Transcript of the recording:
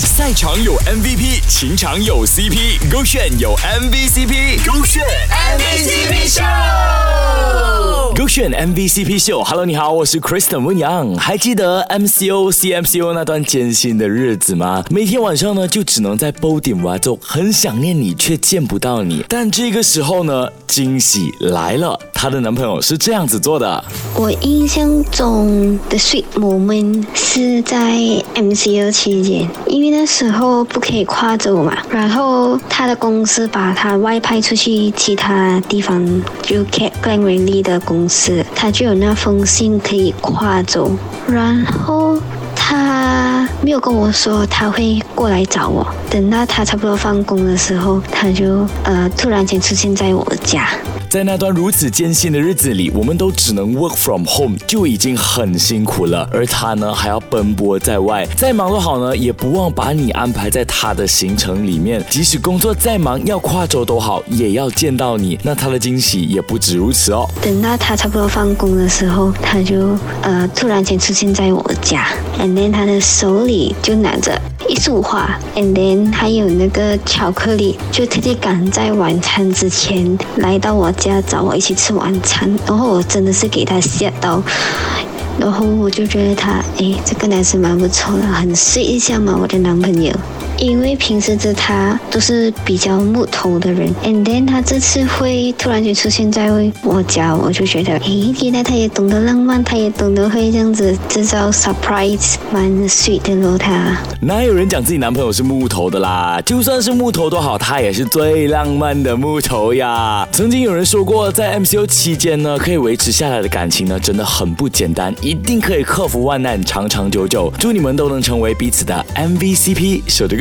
赛场有 MVP，情场有 CP，勾选有 MVCp，勾选 MVCp 秀，MVCp 秀。Hello，你好，我是 Kristen 温阳。还记得 MCO、CMCO 那段艰辛的日子吗？每天晚上呢，就只能在煲点娃粥，很想念你，却见不到你。但这个时候呢，惊喜来了，她的男朋友是这样子做的。我印象中的 sweet moment 是在 MCO 期间，因为那时候不可以跨州嘛，然后他的公司把他外派出去其他地方，就 Cap Glen r a l y 的公司，他就有那封信可以跨走，然后他没有跟我说他会过来找我，等到他差不多放工的时候，他就呃突然间出现在我家。在那段如此艰辛的日子里，我们都只能 work from home，就已经很辛苦了。而他呢，还要奔波在外，再忙都好呢，也不忘把你安排在他的行程里面。即使工作再忙，要跨州都好，也要见到你。那他的惊喜也不止如此哦。等到他差不多放工的时候，他就呃突然间出现在我家，and then 他的手里就拿着。一束花，and then 还有那个巧克力，就特地赶在晚餐之前来到我家找我一起吃晚餐，然后我真的是给他吓到，然后我就觉得他，哎，这个男生蛮不错的，很睡一下嘛，我的男朋友。因为平时的他都是比较木头的人，and then 他这次会突然间出现在我家，我就觉得，诶，原来他也懂得浪漫，他也懂得会这样子制造 surprise，蛮 sweet 的咯。他哪有人讲自己男朋友是木头的啦？就算是木头都好，他也是最浪漫的木头呀。曾经有人说过，在 MCO 期间呢，可以维持下来的感情呢，真的很不简单，一定可以克服万难，长长久久。祝你们都能成为彼此的 MVCp，守这